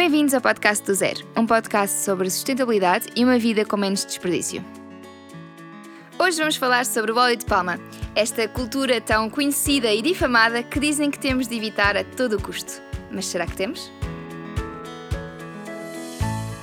Bem-vindos ao podcast do Zero, um podcast sobre sustentabilidade e uma vida com menos desperdício. Hoje vamos falar sobre o óleo de palma, esta cultura tão conhecida e difamada que dizem que temos de evitar a todo custo. Mas será que temos?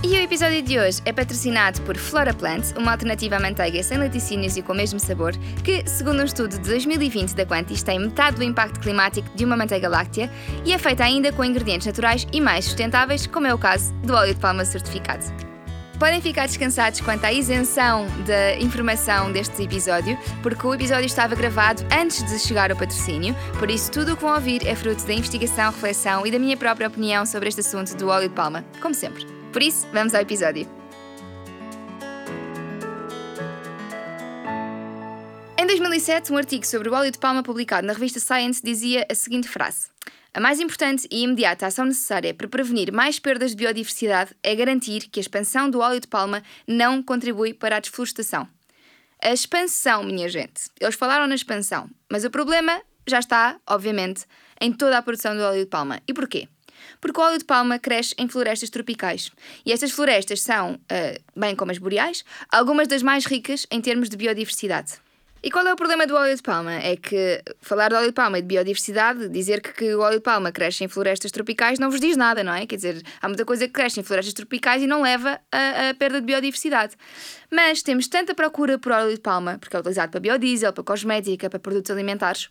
E o episódio de hoje é patrocinado por Flora Plant, uma alternativa à manteiga sem laticínios e com o mesmo sabor, que, segundo um estudo de 2020 da Quantis, tem metade do impacto climático de uma manteiga láctea e é feita ainda com ingredientes naturais e mais sustentáveis, como é o caso do óleo de palma certificado. Podem ficar descansados quanto à isenção da informação deste episódio, porque o episódio estava gravado antes de chegar ao patrocínio, por isso tudo o que vão ouvir é fruto da investigação, reflexão e da minha própria opinião sobre este assunto do óleo de palma, como sempre. Por isso, vamos ao episódio. Em 2007, um artigo sobre o óleo de palma publicado na revista Science dizia a seguinte frase: A mais importante e imediata ação necessária para prevenir mais perdas de biodiversidade é garantir que a expansão do óleo de palma não contribui para a desflorestação. A expansão, minha gente. Eles falaram na expansão, mas o problema já está, obviamente, em toda a produção do óleo de palma. E porquê? Porque o óleo de palma cresce em florestas tropicais. E estas florestas são, uh, bem como as boreais, algumas das mais ricas em termos de biodiversidade. E qual é o problema do óleo de palma? É que falar de óleo de palma e de biodiversidade, dizer que, que, o óleo de palma cresce em florestas tropicais não vos diz nada, não é? Quer dizer, há muita coisa que cresce em florestas tropicais e não leva a, a perda de biodiversidade. Mas temos tanta procura por óleo de palma, porque é utilizado para biodiesel, para cosmética, para produtos alimentares,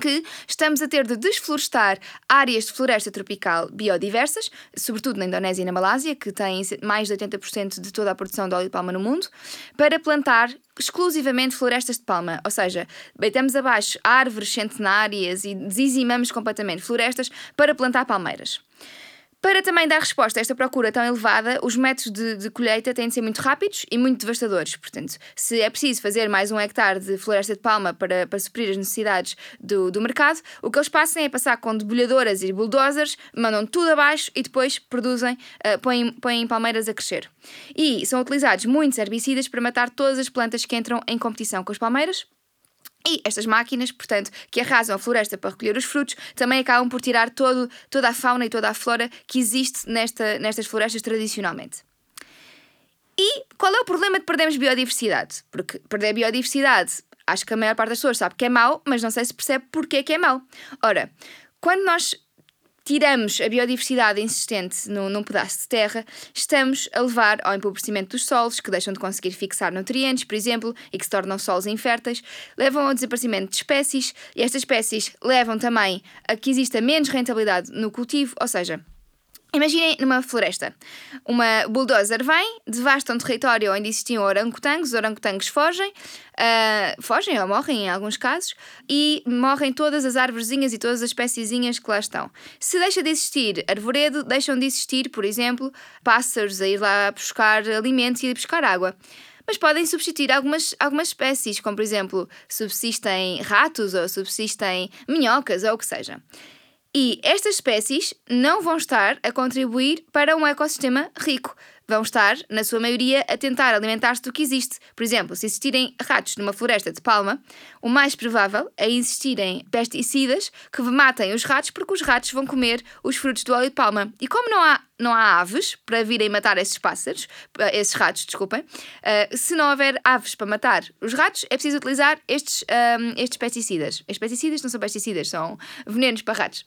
que estamos a ter de desflorestar áreas de floresta tropical biodiversas, sobretudo na Indonésia e na Malásia, que têm mais de 80% de toda a produção de óleo de palma no mundo, para plantar exclusivamente florestas de palma, ou seja, deitamos abaixo árvores centenárias e dizimamos completamente florestas para plantar palmeiras. Para também dar resposta a esta procura tão elevada, os métodos de, de, colheita têm de ser muito rápidos e muito devastadores. Portanto, se é preciso fazer mais um hectare de floresta de palma para, para suprir as necessidades do, do mercado, o que eles passam é passar com debulhadoras e bulldozers, mandam tudo abaixo e depois produzem, uh, põem, põem palmeiras a crescer. E são utilizados muitos herbicidas para matar todas as plantas que entram em competição com as palmeiras, e estas máquinas, portanto, que arrasam a floresta para recolher os frutos, também acabam por tirar todo, toda a fauna e toda a flora que existe nesta, nestas florestas tradicionalmente. E qual é o problema de perdermos biodiversidade? Porque perder biodiversidade, acho que a maior parte das pessoas sabe que é mau, mas não sei se percebe porque é que é mau. Ora, quando nós tiramos a biodiversidade insistente num, num, pedaço de terra, estamos a levar ao empobrecimento dos solos, que deixam de conseguir fixar nutrientes, por exemplo, e que se tornam solos inférteis, levam ao desaparecimento de espécies, e estas espécies levam também a que exista menos rentabilidade no cultivo, ou seja, Imaginem numa floresta. Uma bulldozer vem, devasta um território onde existiam orangotangos, os orangotangos fogem, uh, fogem ou morrem em alguns casos, e morrem todas as árvorezinhas e todas as espéciezinhas que lá estão. Se deixa de existir arvoredo, deixam de existir, por exemplo, pássaros a ir lá buscar alimentos e a buscar água mas podem substituir algumas, algumas espécies, como por exemplo, subsistem ratos ou subsistem minhocas ou o que seja. E estas espécies não vão estar a contribuir para um ecossistema rico. Vão estar, na sua maioria, a tentar alimentar-se do que existe. Por exemplo, se existirem ratos numa floresta de palma, o mais provável é existirem pesticidas que matem os ratos porque os ratos vão comer os frutos do óleo de palma. E como não há, não há aves para virem matar esses pássaros, eh, esses ratos, desculpem, uh, se não houver aves para matar os ratos, é preciso utilizar estes, um, ehm, estes pesticidas. Os pesticidas não são pesticidas, são venenos para ratos.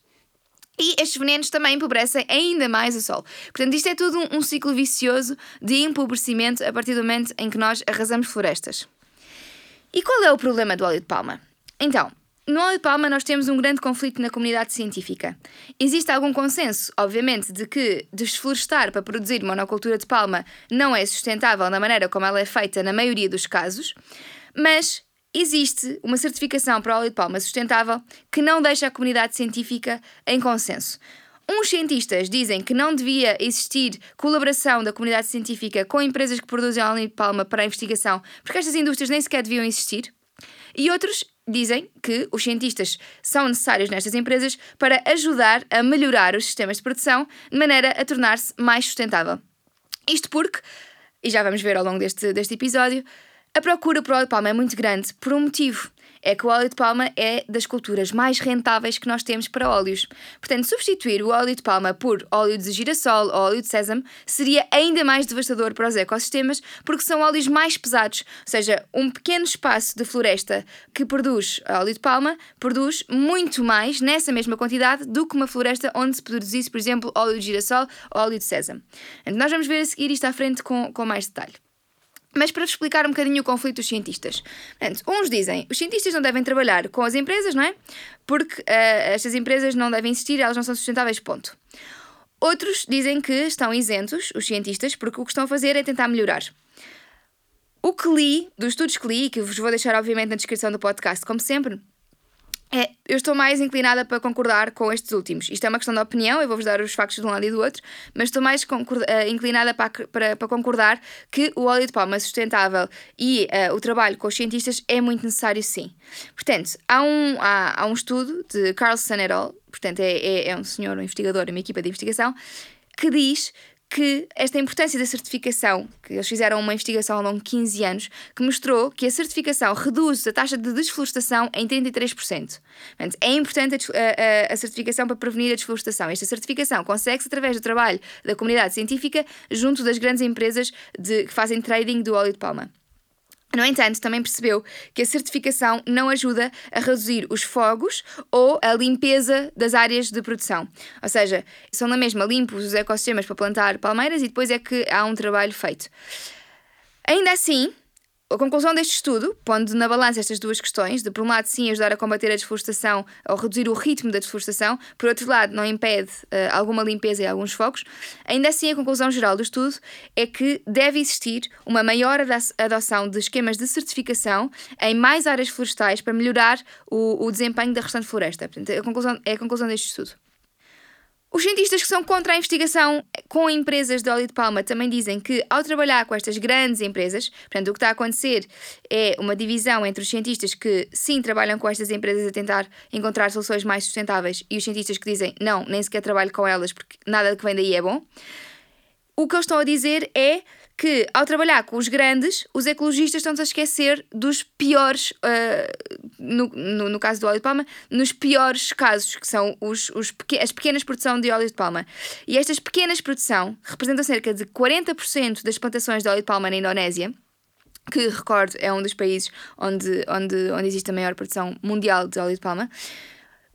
E estes venenos também empobrecem ainda mais o sol. Portanto, isto é tudo um, um ciclo vicioso de empobrecimento a partir do momento em que nós arrasamos florestas. E qual é o problema do óleo de palma? Então, no óleo de palma nós temos um grande conflito na comunidade científica. Existe algum consenso, obviamente, de que desflorestar para produzir monocultura de palma não é sustentável na maneira como ela é feita na maioria dos casos, mas existe uma certificação para óleo de palma sustentável que não deixa a comunidade científica em consenso. Uns cientistas dizem que não devia existir colaboração da comunidade científica com empresas que produzem óleo de palma para a investigação, porque estas indústrias nem sequer deviam existir. E outros dizem que os cientistas são necessários nestas empresas para ajudar a melhorar os sistemas de produção de maneira a tornar-se mais sustentável. Isto porque, e já vamos ver ao longo deste, deste episódio, a procura por óleo de palma é muito grande por um motivo. é que o óleo de palma é das culturas mais rentáveis que nós temos para óleos. Portanto, substituir o óleo de palma por óleo de girassol ou óleo de sésamo seria ainda mais devastador para os ecossistemas, porque são óleos mais pesados, ou seja, um pequeno espaço de floresta que produz óleo de palma produz muito mais nessa mesma quantidade do que uma floresta onde se produzisse, por exemplo, óleo de girassol ou óleo de sésamo. Então, nós vamos ver a seguir isto à frente com, com mais detalhe. Mas para vos explicar um bocadinho o conflito dos cientistas. Portanto, uns dizem os cientistas não devem trabalhar com as empresas, não é? Porque uh, estas empresas não devem existir, elas não são sustentáveis, ponto. Outros dizem que estão isentos, os cientistas, porque o que estão a fazer é tentar melhorar. O que li, dos estudos que li, que vos vou deixar obviamente na descrição do podcast, como sempre, é, eu estou mais inclinada para concordar com estes últimos. Isto é uma questão de opinião, eu vou-vos dar os factos de um lado e do outro, mas estou mais uh, inclinada para, para, para, concordar que o óleo de palma sustentável e uh, o trabalho com os cientistas é muito necessário, sim. Portanto, há um, há, há um estudo de Carlson et al., portanto, é, é, é um senhor, um investigador, uma equipa de investigação, que diz que esta importância da certificação, que eles fizeram uma investigação ao longo de 15 anos, que mostrou que a certificação reduz a taxa de desflorestação em 33%. Portanto, é importante a, a, a certificação para prevenir a desflorestação. Esta certificação consegue-se através do trabalho da comunidade científica junto das grandes empresas de, que fazem trading do óleo de palma. No entanto, também percebeu que a certificação não ajuda a reduzir os fogos ou a limpeza das áreas de produção. Ou seja, são na mesma limpos os ecossistemas para plantar palmeiras e depois é que há um trabalho feito. Ainda assim, a conclusão deste estudo, pondo na balança estas duas questões, de por um lado sim ajudar a combater a desflorestação ou reduzir o ritmo da desflorestação, por outro lado não impede uh, alguma limpeza e alguns focos, ainda assim a conclusão geral do estudo é que deve existir uma maior adoção de esquemas de certificação em mais áreas florestais para melhorar o, o desempenho da restante floresta. Portanto, a conclusão, é a conclusão deste estudo. Os cientistas que são contra a investigação com empresas de óleo de palma também dizem que, ao trabalhar com estas grandes empresas, portanto, o que está a acontecer é uma divisão entre os cientistas que, sim, trabalham com estas empresas a tentar encontrar soluções mais sustentáveis e os cientistas que dizem, não, nem sequer trabalho com elas porque nada que vem daí é bom. O que eles estão a dizer é que, ao trabalhar com os grandes, os ecologistas estão-se a esquecer dos piores, uh, no, no, no, caso do óleo de palma, nos piores casos, que são os, os as pequenas produções de óleo de palma. E estas pequenas produções representam cerca de 40% das plantações de óleo de palma na Indonésia que recordo é um dos países onde, onde, onde existe a maior produção mundial de óleo de palma.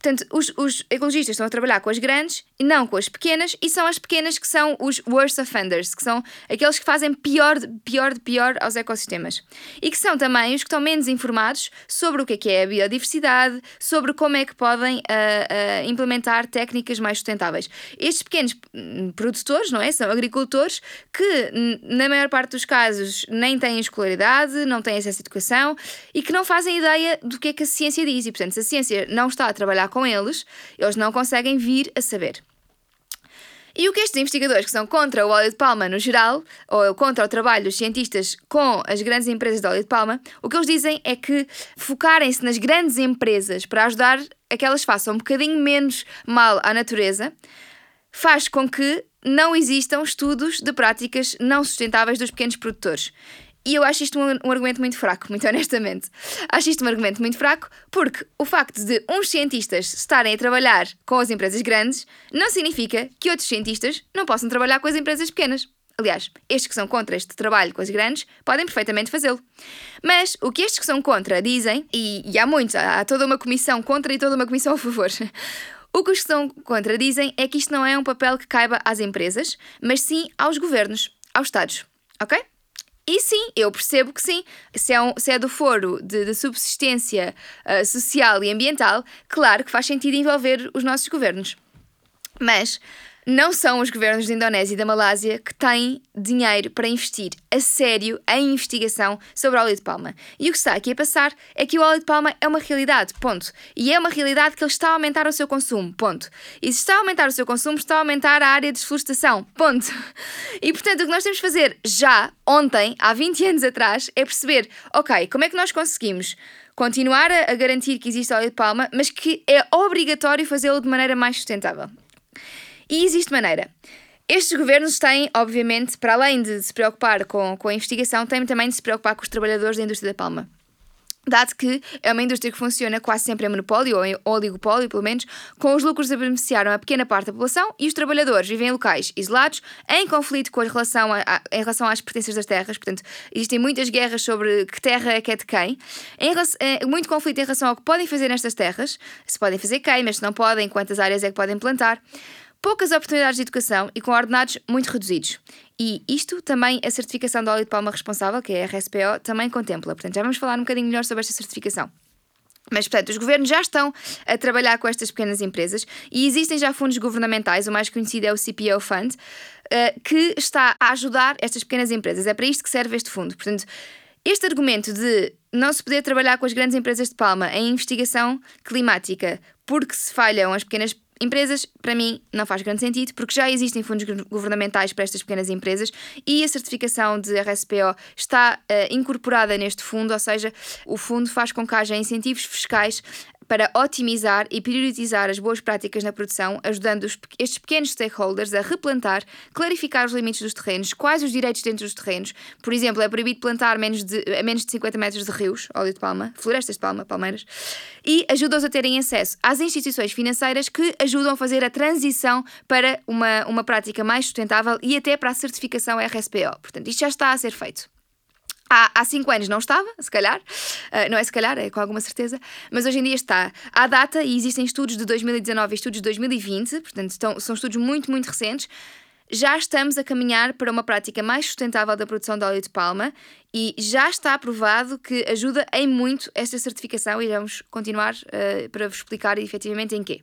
Portanto, os, os, ecologistas estão a trabalhar com as grandes não com as pequenas, e são as pequenas que são os worst offenders, que são aqueles que fazem pior, pior de pior aos ecossistemas. E que são também os que estão menos informados sobre o que é, que é a biodiversidade, sobre como é que podem uh, uh, implementar técnicas mais sustentáveis. Estes pequenos hum, produtores, não é? São agricultores que, na maior parte dos casos, nem têm escolaridade, não têm acesso à educação e que não fazem ideia do que é que a ciência diz. E, portanto, se a ciência não está a trabalhar com eles, eles não conseguem vir a saber. E o que estes investigadores que são contra o óleo de palma no geral, ou contra o trabalho dos cientistas com as grandes empresas de óleo de palma, o que eles dizem é que focarem-se nas grandes empresas para ajudar a que elas façam um bocadinho menos mal à natureza, faz com que não existam estudos de práticas não sustentáveis dos pequenos produtores. E eu acho isto um, um, argumento muito fraco, muito honestamente. Acho isto um argumento muito fraco porque o facto de uns cientistas estarem a trabalhar com as empresas grandes não significa que outros cientistas não possam trabalhar com as empresas pequenas. Aliás, estes que são contra este trabalho com as grandes podem perfeitamente fazê-lo. Mas o que estes que são contra dizem, e, e há muitos, há, há toda uma comissão contra e toda uma comissão a favor. O que os que são contra dizem é que isto não é um papel que caiba às empresas, mas sim aos governos, aos Estados. Ok? Sim, eu percebo que sim. Se é, um, se é do foro de, de subsistência uh, social e ambiental, claro que faz sentido envolver os nossos governos. Mas não são os governos da Indonésia e da Malásia que têm dinheiro para investir a sério em investigação sobre o óleo de palma. E o que está aqui a passar é que o óleo de palma é uma realidade, ponto. E é uma realidade que ele está a aumentar o seu consumo, ponto. E se está a aumentar o seu consumo, está a aumentar a área de desflorestação, ponto. E portanto, o que nós temos de fazer já, ontem, há 20 anos atrás, é perceber, ok, como é que nós conseguimos continuar a, garantir que existe óleo de palma, mas que é obrigatório fazê-lo de maneira mais sustentável. E existe maneira. Estes governos têm, obviamente, para além de se preocupar com, com a investigação, têm também de se preocupar com os trabalhadores da indústria da palma. dado que é uma indústria que funciona quase sempre em monopólio ou em oligopólio, pelo menos, com os lucros a beneficiar uma pequena parte da população e os trabalhadores vivem em locais isolados, em conflito com a relação a, a, em relação às pertenças das terras, portanto, existem muitas guerras sobre que terra é que é de quem, em, é, muito conflito em relação ao que podem fazer nestas terras, se podem fazer queimas, se não podem, quantas áreas é que podem plantar poucas oportunidades de educação e com ordenados muito reduzidos. E isto também a certificação do óleo de palma responsável, que é a RSPO, também contempla. Portanto, já vamos falar um bocadinho melhor sobre esta certificação. Mas, portanto, os governos já estão a trabalhar com estas pequenas empresas e existem já fundos governamentais, o mais conhecido é o CPO Fund, eh, que está a ajudar estas pequenas empresas. É para isto que serve este fundo. Portanto, este argumento de não se poder trabalhar com as grandes empresas de palma em investigação climática porque se falham as pequenas Empresas, para mim, não faz grande sentido, porque já existem fundos governamentais para estas pequenas empresas e a certificação de RSPO está uh, incorporada neste fundo, ou seja, o fundo faz com que haja incentivos fiscais para otimizar e priorizar as boas práticas na produção, ajudando estes pequenos stakeholders a replantar, clarificar os limites dos terrenos, quais os direitos dentro dos terrenos. Por exemplo, é proibido plantar menos de, a menos de 50 metros de rios, óleo de palma, florestas de palma, palmeiras, e ajuda-os a terem acesso às instituições financeiras que ajudam a fazer a transição para uma, uma prática mais sustentável e até para a certificação RSPO. Portanto, isto já está a ser feito. Há, há cinco anos não estava, se calhar, uh, não é se calhar, é com alguma certeza, mas hoje em dia está. Há data e existem estudos de 2019 e estudos de 2020, portanto estão, são estudos muito, muito recentes. Já estamos a caminhar para uma prática mais sustentável da produção de óleo de palma e já está provado que ajuda em muito esta certificação e vamos continuar uh, para vos explicar efetivamente em quê.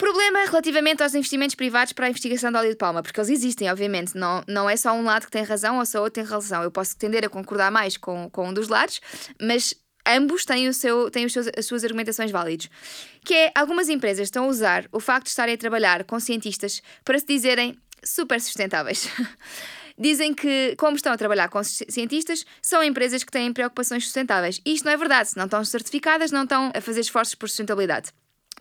Problema relativamente aos investimentos privados para a investigação de óleo de palma, porque eles existem, obviamente, não, não é só um lado que tem razão ou só outro tem razão. Eu posso tender a concordar mais com, com um dos lados, mas ambos têm, o seu, têm os seus, as suas argumentações válidas. Que é, algumas empresas estão a usar o facto de estarem a trabalhar com cientistas para se dizerem super sustentáveis. Dizem que, como estão a trabalhar com cientistas, são empresas que têm preocupações sustentáveis. E isto não é verdade. Se não estão certificadas, não estão a fazer esforços por sustentabilidade.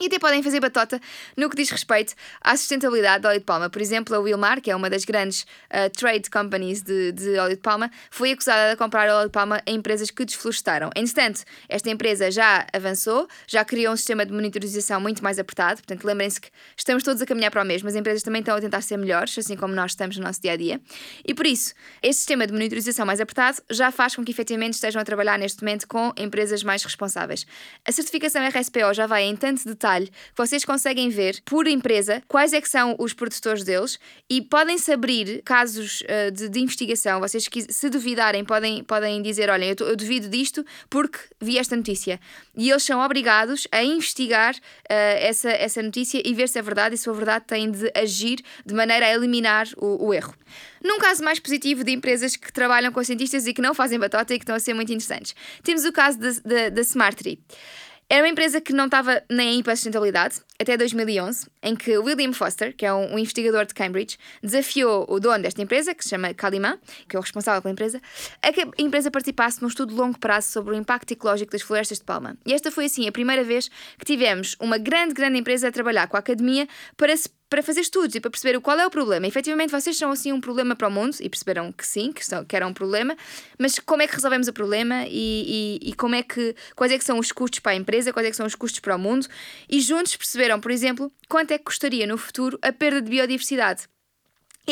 E até podem fazer batota no que diz respeito à sustentabilidade do óleo de palma. Por exemplo, a Wilmar, que é uma das grandes uh, trade companies de, de, óleo de palma, foi acusada de comprar óleo de palma a empresas que desflorestaram. Entretanto, esta empresa já avançou, já criou um sistema de monitorização muito mais apertado. Portanto, lembrem-se que estamos todos a caminhar para o mesmo. As empresas também estão a tentar ser melhores, assim como nós estamos no nosso dia a dia. E por isso, este sistema de monitorização mais apertado já faz com que efetivamente estejam a trabalhar neste momento com empresas mais responsáveis. A certificação RSPO já vai em tanto detalhe detalhe vocês conseguem ver por empresa quais é que são os produtores deles e podem-se abrir casos uh, de, de, investigação. Vocês, se duvidarem, podem, podem dizer: Olha, eu, eu, duvido disto porque vi esta notícia. E eles são obrigados a investigar uh, essa, essa notícia e ver se é verdade e se a verdade tem de agir de maneira a eliminar o, o erro. Num caso mais positivo de empresas que trabalham com cientistas e que não fazem batota e que estão a ser muito interessantes, temos o caso da Smart Tree. Era uma empresa que não estava nem aí para a sustentabilidade, até 2011, em que William Foster, que é um, investigador de Cambridge, desafiou o dono desta empresa, que se chama Kaliman, que é o responsável pela empresa, a que a empresa participasse num estudo de longo prazo sobre o impacto ecológico das florestas de palma. E esta foi, assim, a primeira vez que tivemos uma grande, grande empresa a trabalhar com a academia para se para fazer estudos e para perceber qual é o problema. Efetivamente, vocês são assim um problema para o mundo e perceberam que sim, que, são, que era um problema, mas como é que resolvemos o problema e, e, e, como é que, quais é que são os custos para a empresa, quais é que são os custos para o mundo e juntos perceberam, por exemplo, quanto é que custaria no futuro a perda de biodiversidade.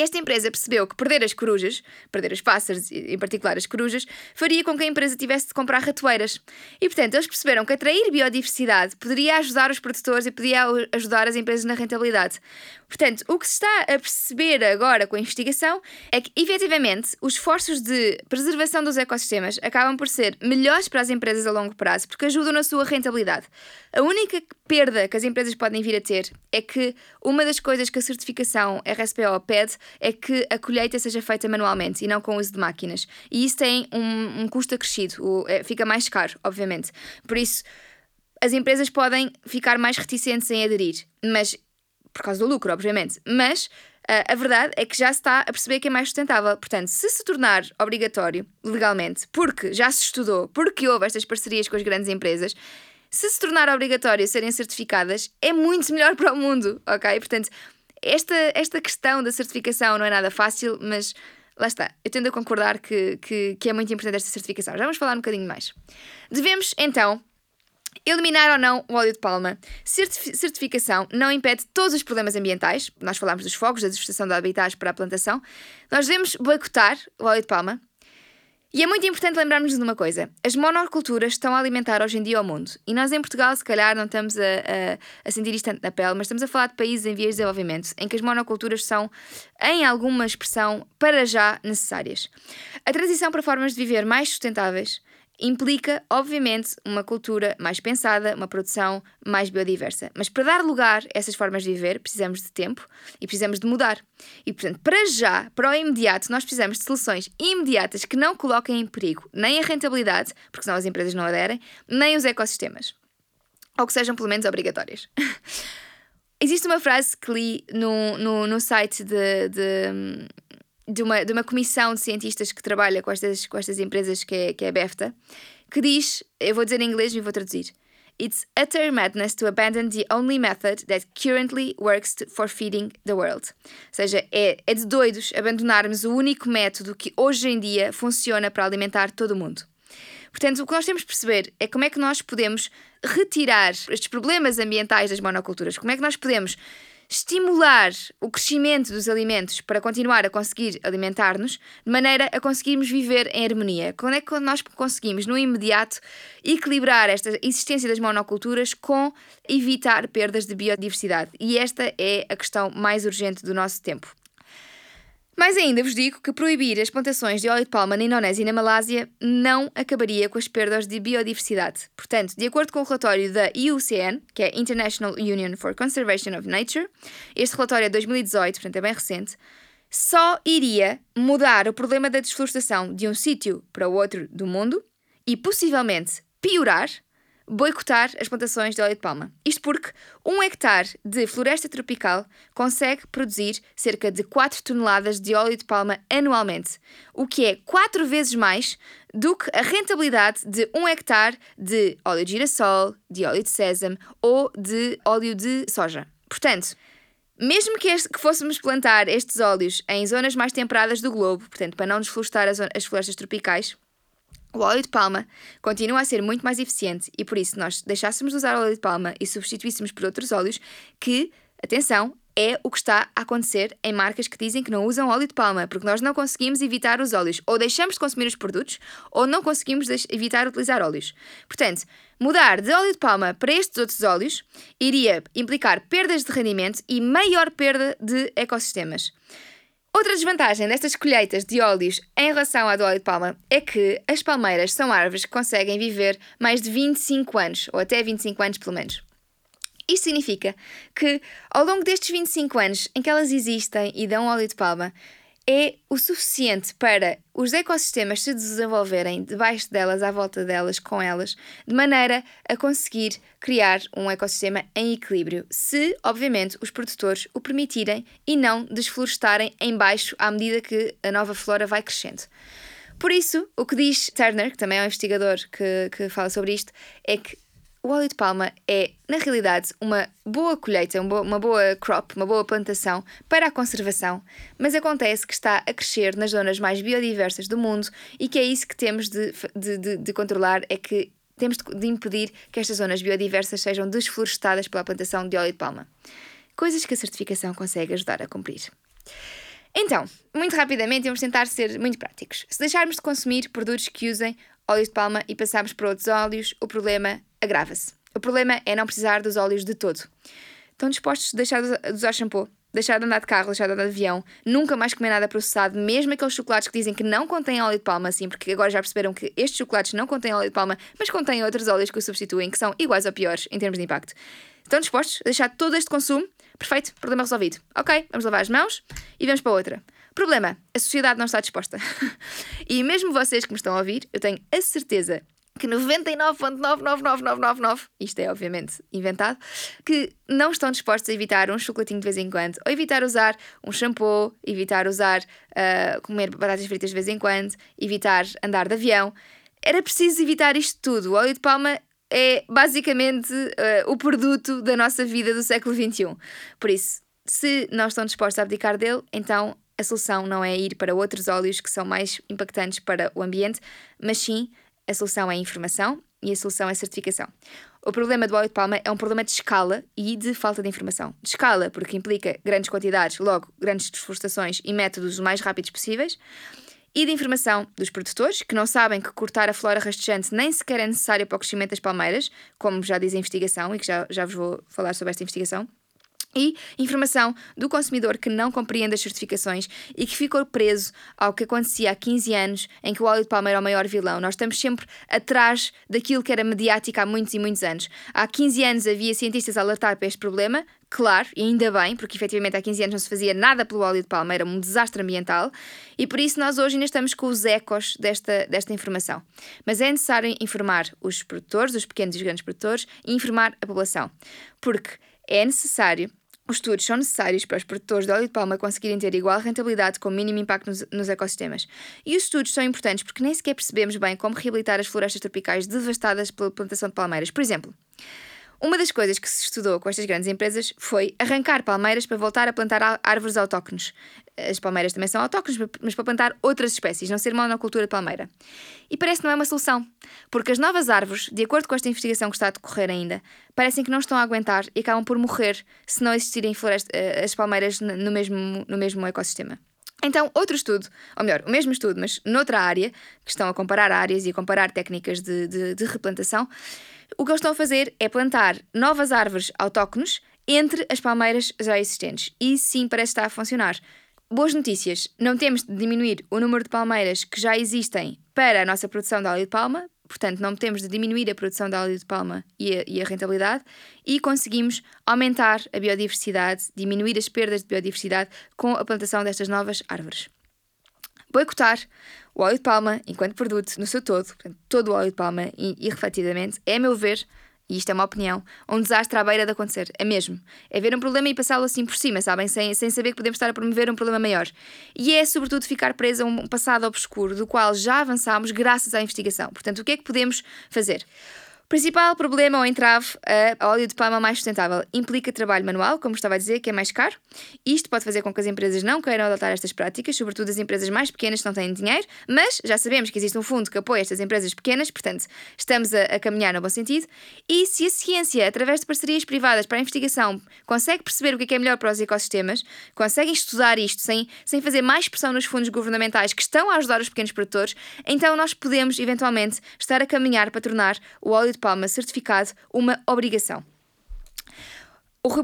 Esta empresa percebeu que perder as corujas, perder os pássaros, em particular as corujas, faria com que a empresa tivesse de comprar ratoeiras. E, portanto, eles perceberam que atrair biodiversidade poderia ajudar os produtores e poderia ajudar as empresas na rentabilidade. Portanto, o que se está a perceber agora com a investigação é que, efetivamente, os esforços de preservação dos ecossistemas acabam por ser melhores para as empresas a longo prazo porque ajudam na sua rentabilidade. A única perda que as empresas podem vir a ter é que uma das coisas que a certificação RSPO pede é que a colheita seja feita manualmente e não com o uso de máquinas. E isso tem um, um custo acrescido, o, é, fica mais caro, obviamente. Por isso, as empresas podem ficar mais reticentes em aderir, mas por causa do lucro, obviamente. Mas uh, a verdade é que já se está a perceber que é mais sustentável. Portanto, se se tornar obrigatório legalmente, porque já se estudou, porque houve estas parcerias com as grandes empresas, se se tornar obrigatório serem certificadas, é muito melhor para o mundo, ok? Portanto, esta, esta questão da certificação não é nada fácil, mas lá está, eu tendo a concordar que, que, que é muito importante esta certificação. Já vamos falar um bocadinho mais. Devemos, então, Eliminar ou não o óleo de palma. Certificação não impede todos os problemas ambientais. Nós falámos dos fogos, da devastação de habitats para a plantação. Nós devemos boicotar o óleo de palma. E é muito importante lembrarmos de uma coisa: as monoculturas estão a alimentar hoje em dia o mundo. E nós em Portugal, se calhar, não estamos a, a, a sentir isto tanto na pele, mas estamos a falar de países em vias de desenvolvimento, em que as monoculturas são, em alguma expressão, para já necessárias. A transição para formas de viver mais sustentáveis implica, obviamente, uma cultura mais pensada, uma produção mais biodiversa. Mas para dar lugar a essas formas de viver, precisamos de tempo e precisamos de mudar. E, portanto, para já, para o imediato, nós precisamos de soluções imediatas que não coloquem em perigo nem a rentabilidade, porque senão as empresas não aderem, nem os ecossistemas. Ou que sejam, pelo menos, obrigatórias. Existe uma frase que li no, no, no site de, de de uma, de uma comissão de cientistas que trabalha com estas, com estas empresas, que é, que é a BEFTA, que diz, eu vou dizer em inglês e vou traduzir. It's utter madness to abandon the only method that currently works for feeding the world. Ou seja, é, é de doidos abandonarmos o único método que hoje em dia funciona para alimentar todo o mundo. Portanto, o que nós temos de perceber é como é que nós podemos retirar estes problemas ambientais das monoculturas, como é que nós podemos estimular o crescimento dos alimentos para continuar a conseguir alimentar-nos, de maneira a conseguirmos viver em harmonia. Quando é que nós conseguimos, no imediato, equilibrar esta existência das monoculturas com evitar perdas de biodiversidade? E esta é a questão mais urgente do nosso tempo. Mais ainda vos digo que proibir as plantações de óleo de palma na Indonésia e na Malásia não acabaria com as perdas de biodiversidade. Portanto, de acordo com o relatório da IUCN, que é International Union for Conservation of Nature, este relatório é de 2018, portanto é bem recente, só iria mudar o problema da desflorestação de um sítio para o outro do mundo e possivelmente piorar boicotar as plantações de óleo de palma. Isto porque um hectare de floresta tropical consegue produzir cerca de 4 toneladas de óleo de palma anualmente, o que é 4 vezes mais do que a rentabilidade de um hectare de óleo de girassol, de óleo de sésamo ou de óleo de soja. Portanto, mesmo que, este, que, fôssemos plantar estes óleos em zonas mais temperadas do globo, portanto, para não desflorestar as, as florestas tropicais, o óleo de palma continua a ser muito mais eficiente e por isso nós deixássemos de usar óleo de palma e substituíssemos por outros óleos que, atenção, é o que está a acontecer em marcas que dizem que não usam óleo de palma, porque nós não conseguimos evitar os óleos. Ou deixamos de consumir os produtos, ou não conseguimos evitar utilizar óleos. Portanto, mudar de óleo de palma para estes outros óleos iria implicar perdas de rendimento e maior perda de ecossistemas. Outra desvantagem destas colheitas de óleos em relação à do óleo de palma é que as palmeiras são árvores que conseguem viver mais de 25 anos, ou até 25 anos pelo menos. Isto significa que, ao longo destes 25 anos em que elas existem e dão óleo de palma, é o suficiente para os ecossistemas se desenvolverem debaixo delas, à volta delas, com elas, de maneira a conseguir criar um ecossistema em equilíbrio, se, obviamente, os produtores o permitirem e não desflorestarem em baixo à medida que a nova flora vai crescendo. Por isso, o que diz Turner, que também é um investigador que, que fala sobre isto, é que o óleo de palma é, na realidade, uma boa colheita, uma boa crop, uma boa plantação para a conservação, mas acontece que está a crescer nas zonas mais biodiversas do mundo e que é isso que temos de, de, de, de controlar, é que temos de impedir que estas zonas biodiversas sejam desflorestadas pela plantação de óleo de palma. Coisas que a certificação consegue ajudar a cumprir. Então, muito rapidamente, vamos tentar ser muito práticos. Se deixarmos de consumir produtos que usem óleo de palma e passarmos para outros óleos, o problema agrava-se. O problema é não precisar dos óleos de todo. Estão dispostos a deixar de usar shampoo, deixar de andar de carro, deixar de andar de avião, nunca mais comer nada processado, mesmo aqueles chocolates que dizem que não contêm óleo de palma, assim, porque agora já perceberam que estes chocolates não contêm óleo de palma, mas contêm outros óleos que o substituem, que são iguais ou piores em termos de impacto. Estão dispostos a deixar todo este consumo? Perfeito, problema resolvido. Ok, vamos lavar as mãos e vamos para outra. Problema: a sociedade não está disposta. e mesmo vocês que me estão a ouvir, eu tenho a certeza que 99,999999, isto é obviamente inventado, que não estão dispostos a evitar um chocolatinho de vez em quando, ou evitar usar um shampoo, evitar usar uh, comer batatas fritas de vez em quando, evitar andar de avião. Era preciso evitar isto tudo. O óleo de palma é basicamente uh, o produto da nossa vida do século XXI. Por isso, se não estão dispostos a abdicar dele, então a solução não é ir para outros óleos que são mais impactantes para o ambiente, mas sim a solução é a informação e a solução é a certificação. O problema do óleo de palma é um problema de escala e de falta de informação. De escala, porque implica grandes quantidades, logo grandes desflorestações e métodos o mais rápidos possíveis. E de informação dos produtores, que não sabem que cortar a flora rastejante nem sequer é necessário para o crescimento das palmeiras, como já diz a investigação, e que já, já vos vou falar sobre esta investigação e informação do consumidor que não compreende as certificações e que ficou preso ao que acontecia há 15 anos, em que o óleo de palma era o maior vilão. Nós estamos sempre atrás daquilo que era mediático há muitos e muitos anos. Há 15 anos havia cientistas a alertar para este problema, claro, e ainda bem, porque efetivamente há 15 anos não se fazia nada pelo óleo de palma, era um desastre ambiental, e por isso nós hoje ainda estamos com os ecos desta, desta informação. Mas é necessário informar os produtores, os pequenos e os grandes produtores, e informar a população, porque é necessário os estudos são necessários para os produtores de óleo de palma conseguirem ter igual rentabilidade com mínimo impacto nos, nos, ecossistemas. E os estudos são importantes porque nem sequer percebemos bem como reabilitar as florestas tropicais devastadas pela plantação de palmeiras. Por exemplo, uma das coisas que se estudou com estas grandes empresas foi arrancar palmeiras para voltar a plantar árvores autóctones. As palmeiras também são autóctones, mas para plantar outras espécies, não ser monocultura de palmeira. E parece que não é uma solução, porque as novas árvores, de acordo com esta investigação que está a decorrer ainda, parecem que não estão a aguentar e acabam por morrer se não existirem eh, as palmeiras no mesmo, no mesmo ecossistema. Então, outro estudo, ou melhor, o mesmo estudo, mas noutra área, que estão a comparar áreas e a comparar técnicas de, de, de replantação, o que eles estão a fazer é plantar novas árvores autóctones entre as palmeiras já existentes. E sim, parece estar a funcionar. Boas notícias: não temos de diminuir o número de palmeiras que já existem para a nossa produção de óleo de palma, portanto, não temos de diminuir a produção de óleo de palma e a, e a rentabilidade, e conseguimos aumentar a biodiversidade, diminuir as perdas de biodiversidade com a plantação destas novas árvores. Boicotar o óleo de palma, enquanto produto, no seu todo, portanto, todo o óleo de palma, irrefletidamente, é, a meu ver, e isto é uma opinião, um desastre à beira de acontecer. É mesmo. É ver um problema e passá-lo assim por cima, sabem? Sem, sem saber que podemos estar a promover um problema maior. E é, sobretudo, ficar preso a um passado obscuro, do qual já avançámos graças à investigação. Portanto, o que é que podemos fazer? Principal problema ou entrave a óleo de palma mais sustentável implica trabalho manual, como estava a dizer, que é mais caro. Isto pode fazer com que as empresas não queiram adotar estas práticas, sobretudo as empresas mais pequenas que não têm dinheiro, mas já sabemos que existe um fundo que apoia estas empresas pequenas, portanto, estamos a, a caminhar no bom sentido. E se a ciência, através de parcerias privadas para a investigação, consegue perceber o que é, que é melhor para os ecossistemas, conseguem estudar isto sem, sem fazer mais pressão nos fundos governamentais que estão a ajudar os pequenos produtores, então nós podemos, eventualmente, estar a caminhar para tornar o óleo de de palma certificado uma obrigação.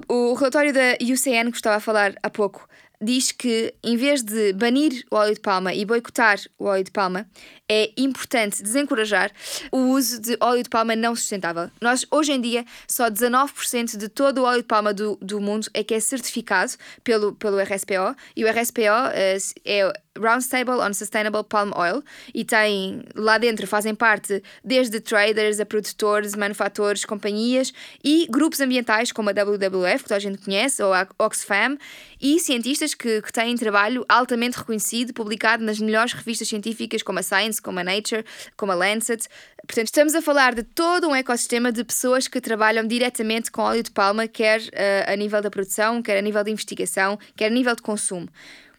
O, relatório da UCN, que estava a falar há pouco, diz que, em vez de banir o óleo de palma e boicotar o óleo de palma, é importante desencorajar o uso de óleo de palma não sustentável. Nós, hoje em dia, só 19% de todo o óleo de palma do, do mundo é que é certificado pelo, pelo RSPO, e o RSPO uh, eh, é Roundtable on Sustainable Palm Oil e tem lá dentro fazem parte desde traders a produtores, manufatores, companhias e grupos ambientais como a WWF, que toda a gente conhece, ou a Oxfam, e cientistas que, que têm trabalho altamente reconhecido, publicado nas melhores revistas científicas como a Science, como a Nature, como a Lancet. Portanto, estamos a falar de todo um ecossistema de pessoas que trabalham diretamente com óleo de palma, quer uh, a nível da produção, quer a nível de investigação, quer a nível de consumo.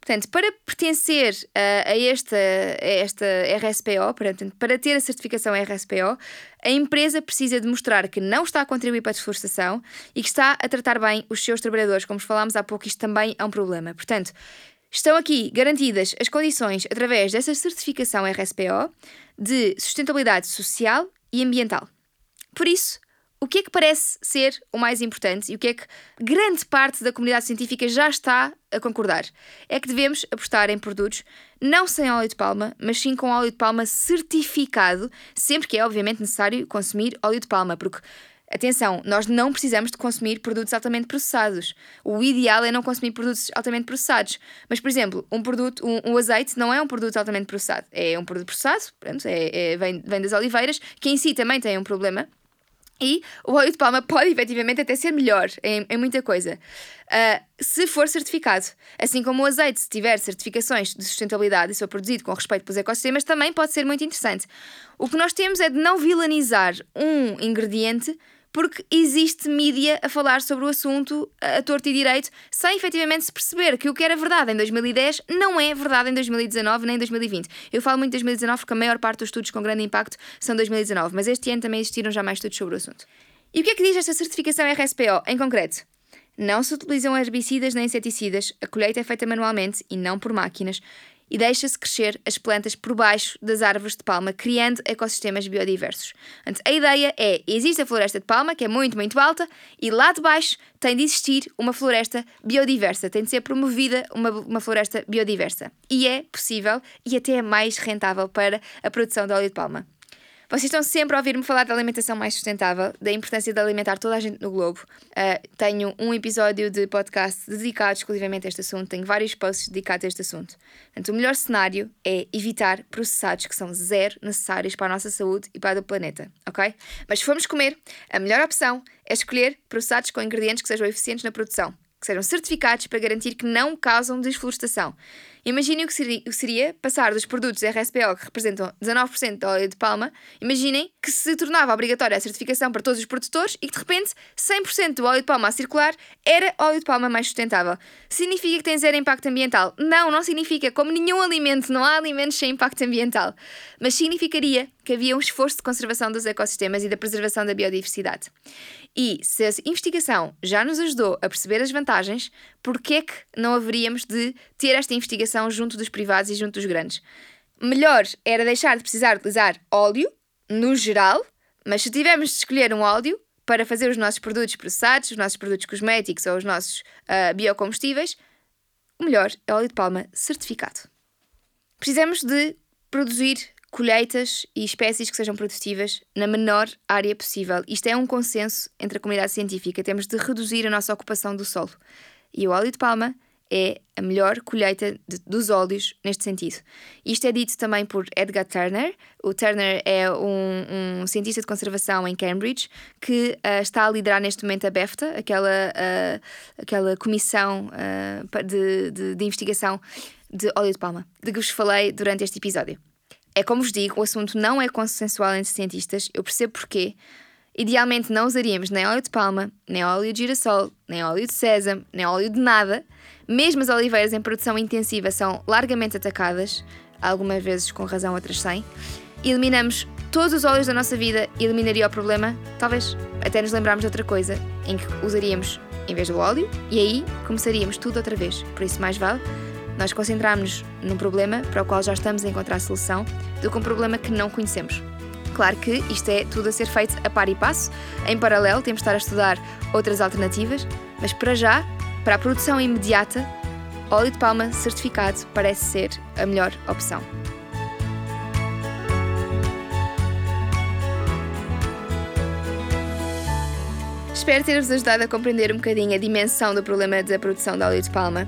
Portanto, para pertencer a, a, esta, a esta RSPO, para, para ter a certificação RSPO, a empresa precisa demonstrar que não está a contribuir para a desflorestação e que está a tratar bem os seus trabalhadores. Como falámos há pouco, isto também é um problema. Portanto, estão aqui garantidas as condições, através dessa certificação RSPO, de sustentabilidade social e ambiental. Por isso, o que é que parece ser o mais importante e o que é que grande parte da comunidade científica já está a concordar? É que devemos apostar em produtos não sem óleo de palma, mas sim com óleo de palma certificado, sempre que é obviamente necessário consumir óleo de palma, porque Atenção, nós não precisamos de consumir produtos altamente processados. O ideal é não consumir produtos altamente processados. Mas, por exemplo, um produto, um, um azeite não é um produto altamente processado. É um produto processado, pronto, é, é, vem, vem das oliveiras, que em si também tem um problema, e o óleo de palma pode efetivamente até ser melhor em, em muita coisa, uh, se for certificado. Assim como o azeite, se tiver certificações de sustentabilidade e se for produzido com respeito pelos ecossistemas, também pode ser muito interessante. O que nós temos é de não vilanizar um ingrediente porque existe mídia a falar sobre o assunto a torto e direito, sem efetivamente se perceber que o que era verdade em 2010 não é verdade em 2019 nem em 2020. Eu falo muito de 2019 porque a maior parte dos estudos com grande impacto são 2019, mas este ano também existiram já mais estudos sobre o assunto. E o que é que diz esta certificação RSPO em concreto? Não se utilizam herbicidas nem inseticidas, a colheita é feita manualmente e não por máquinas, e deixa-se crescer as plantas por baixo das árvores de palma, criando ecossistemas biodiversos. A ideia é: existe a floresta de palma, que é muito, muito alta, e lá de baixo tem de existir uma floresta biodiversa, tem de ser promovida uma, uma floresta biodiversa. E é possível e até é mais rentável para a produção de óleo de palma. Vocês estão sempre a ouvir-me falar da alimentação mais sustentável, da importância de alimentar toda a gente no globo. Uh, tenho um episódio de podcast dedicado exclusivamente a este assunto, tenho vários posts dedicados a este assunto. Portanto, o melhor cenário é evitar processados que são zero necessários para a nossa saúde e para o planeta, ok? Mas se formos comer, a melhor opção é escolher processados com ingredientes que sejam eficientes na produção, que sejam certificados para garantir que não causam desflorestação. Imaginem o que seria passar dos produtos RSPO, que representam 19% de óleo de palma, imaginem que se tornava obrigatória a certificação para todos os produtores e que de repente 100% do óleo de palma a circular era óleo de palma mais sustentável. Significa que tem zero impacto ambiental? Não, não significa. Como nenhum alimento, não há alimentos sem impacto ambiental. Mas significaria que havia um esforço de conservação dos ecossistemas e da preservação da biodiversidade. E se a investigação já nos ajudou a perceber as vantagens, por que é que não haveríamos de ter esta investigação junto dos privados e junto dos grandes? Melhor era deixar de precisar utilizar óleo, no geral, mas se tivermos de escolher um óleo para fazer os nossos produtos processados, os nossos produtos cosméticos ou os nossos uh, biocombustíveis, o melhor é óleo de palma certificado. Precisamos de produzir colheitas e espécies que sejam produtivas na menor área possível. Isto é um consenso entre a comunidade científica. Temos de reduzir a nossa ocupação do solo. E o óleo de palma é a melhor colheita de, dos óleos neste sentido. Isto é dito também por Edgar Turner. O Turner é um, um cientista de conservação em Cambridge que uh, está a liderar neste momento a BEFTA, aquela, uh, aquela comissão uh, de, de, de investigação de óleo de palma, de que vos falei durante este episódio. É como vos digo, o assunto não é consensual entre cientistas, eu percebo porquê, Idealmente não usaríamos nem óleo de palma, nem óleo de girassol, nem óleo de sésamo, nem óleo de nada. Mesmo as oliveiras em produção intensiva são largamente atacadas, algumas vezes com razão, outras sem. Eliminamos todos os óleos da nossa vida e eliminaria o problema, talvez até nos lembrarmos de outra coisa, em que usaríamos em vez do óleo, e aí começaríamos tudo outra vez. Por isso, mais vale nós concentrarmos num problema para o qual já estamos a encontrar a solução do que um problema que não conhecemos. Claro que isto é tudo a ser feito a par e passo, em paralelo, temos de estar a estudar outras alternativas, mas para já, para a produção imediata, óleo de palma certificado parece ser a melhor opção. Espero ter-vos ajudado a compreender um bocadinho a dimensão do problema da produção de óleo de palma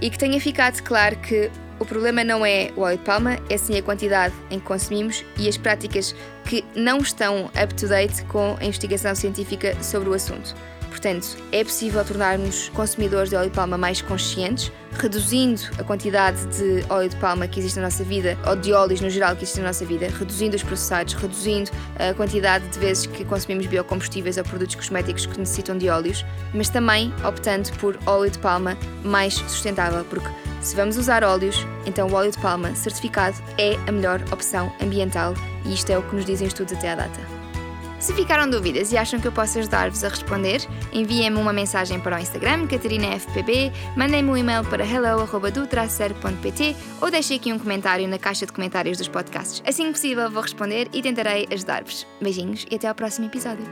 e que tenha ficado claro que o problema não é o óleo de palma, é sim a quantidade em que consumimos e as práticas que não estão up-to-date com a investigação científica sobre o assunto. Portanto, é possível tornarmos consumidores de óleo de palma mais conscientes, reduzindo a quantidade de óleo de palma que existe na nossa vida, ou de óleos no geral que existem na nossa vida, reduzindo os processados, reduzindo a quantidade de vezes que consumimos biocombustíveis ou produtos cosméticos que necessitam de óleos, mas também optando por óleo de palma mais sustentável, porque se vamos usar óleos, então o óleo de palma certificado é a melhor opção ambiental e isto é o que nos dizem estudos até à data. Se ficaram dúvidas e acham que eu posso ajudar-vos a responder, enviem-me uma mensagem para o Instagram, CatarinaFPB, mandem-me um e-mail para hello.do-pt ou deixem aqui um comentário na caixa de comentários dos podcasts. Assim que possível vou responder e tentarei ajudar-vos. Beijinhos e até ao próximo episódio.